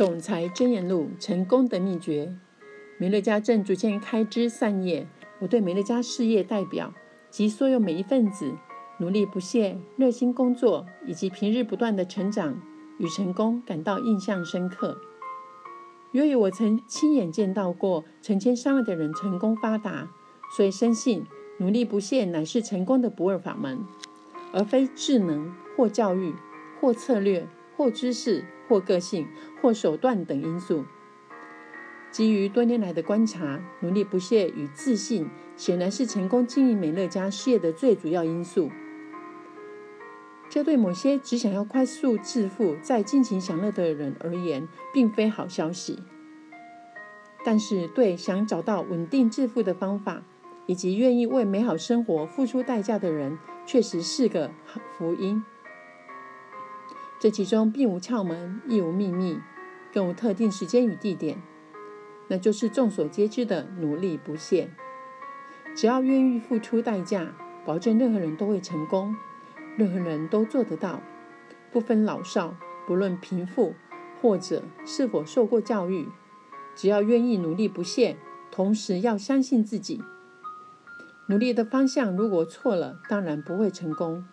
总裁箴言录：成功的秘诀。美乐家正逐渐开枝散叶，我对美乐家事业代表及所有每一份子努力不懈、热心工作以及平日不断的成长与成功感到印象深刻。由于我曾亲眼见到过成千上万的人成功发达，所以深信努力不懈乃是成功的不二法门，而非智能或教育或策略或知识或个性或手段等因素。基于多年来的观察，努力不懈与自信显然是成功经营美乐家事业的最主要因素。这对某些只想要快速致富、再尽情享乐的人而言，并非好消息。但是，对想找到稳定致富的方法，以及愿意为美好生活付出代价的人，确实是个福音。这其中并无窍门，亦无秘密，更无特定时间与地点。那就是众所皆知的努力不懈。只要愿意付出代价，保证任何人都会成功，任何人都做得到，不分老少，不论贫富或者是否受过教育，只要愿意努力不懈，同时要相信自己。努力的方向如果错了，当然不会成功。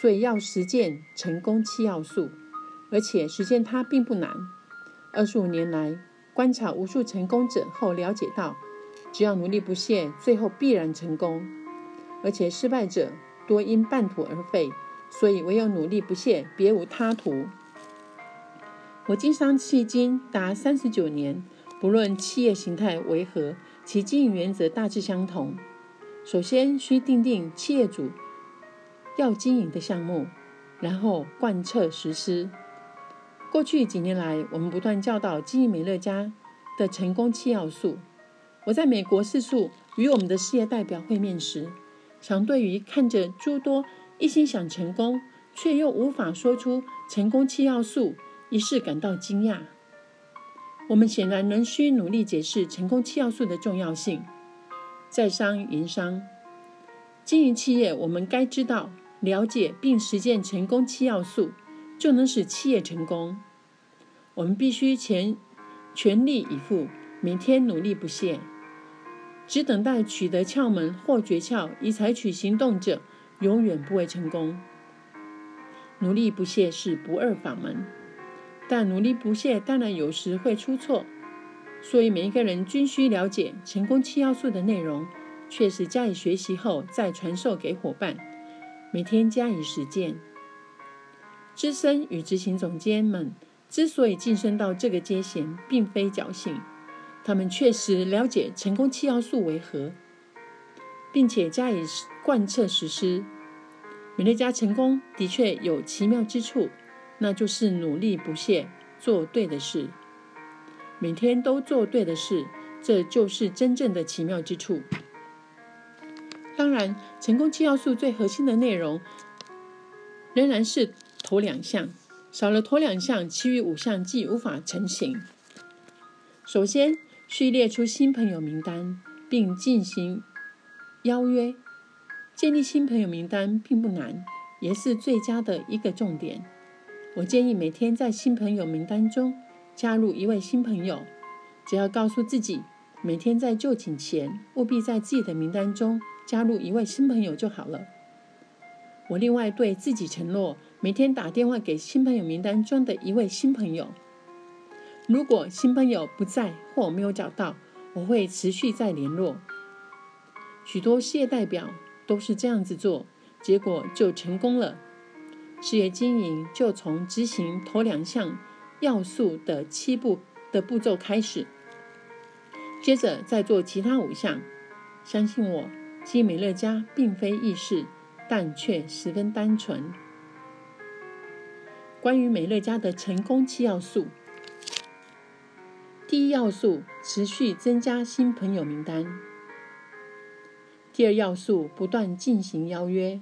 所以要实践成功七要素，而且实践它并不难。二十五年来。观察无数成功者后，了解到，只要努力不懈，最后必然成功。而且失败者多因半途而废，所以唯有努力不懈，别无他途。我经商迄今达三十九年，不论企业形态为何，其经营原则大致相同。首先需定定企业主要经营的项目，然后贯彻实施。过去几年来，我们不断教导经营美乐家的成功七要素。我在美国四处与我们的事业代表会面时，常对于看着诸多一心想成功却又无法说出成功七要素一事感到惊讶。我们显然仍需努力解释成功七要素的重要性。在商言商，经营企业，我们该知道、了解并实践成功七要素。就能使企业成功。我们必须全全力以赴，每天努力不懈。只等待取得窍门或诀窍以采取行动者，永远不会成功。努力不懈是不二法门，但努力不懈当然有时会出错。所以每一个人均需了解成功七要素的内容，确实加以学习后再传授给伙伴，每天加以实践。资深与执行总监们之所以晋升到这个阶衔，并非侥幸，他们确实了解成功七要素为何，并且加以贯彻实施。美乐家成功的确有奇妙之处，那就是努力不懈，做对的事，每天都做对的事，这就是真正的奇妙之处。当然，成功七要素最核心的内容仍然是。头两项少了头两项，其余五项既无法成型。首先，需列出新朋友名单，并进行邀约。建立新朋友名单并不难，也是最佳的一个重点。我建议每天在新朋友名单中加入一位新朋友。只要告诉自己，每天在就寝前务必在自己的名单中加入一位新朋友就好了。我另外对自己承诺。每天打电话给新朋友名单中的一位新朋友，如果新朋友不在或没有找到，我会持续再联络。许多事业代表都是这样子做，结果就成功了。事业经营就从执行头两项要素的七步的步骤开始，接着再做其他五项。相信我，基美乐家并非易事，但却十分单纯。关于美乐家的成功七要素：第一要素，持续增加新朋友名单；第二要素，不断进行邀约；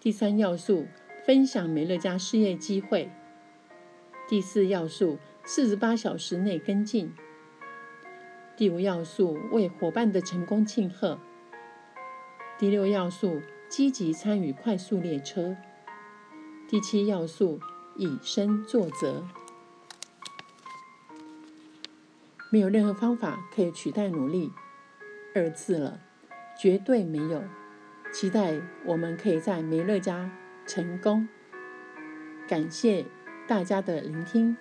第三要素，分享美乐家事业机会；第四要素，四十八小时内跟进；第五要素，为伙伴的成功庆贺；第六要素，积极参与快速列车。第七要素，以身作则。没有任何方法可以取代努力。二字了，绝对没有。期待我们可以在梅乐家成功。感谢大家的聆听。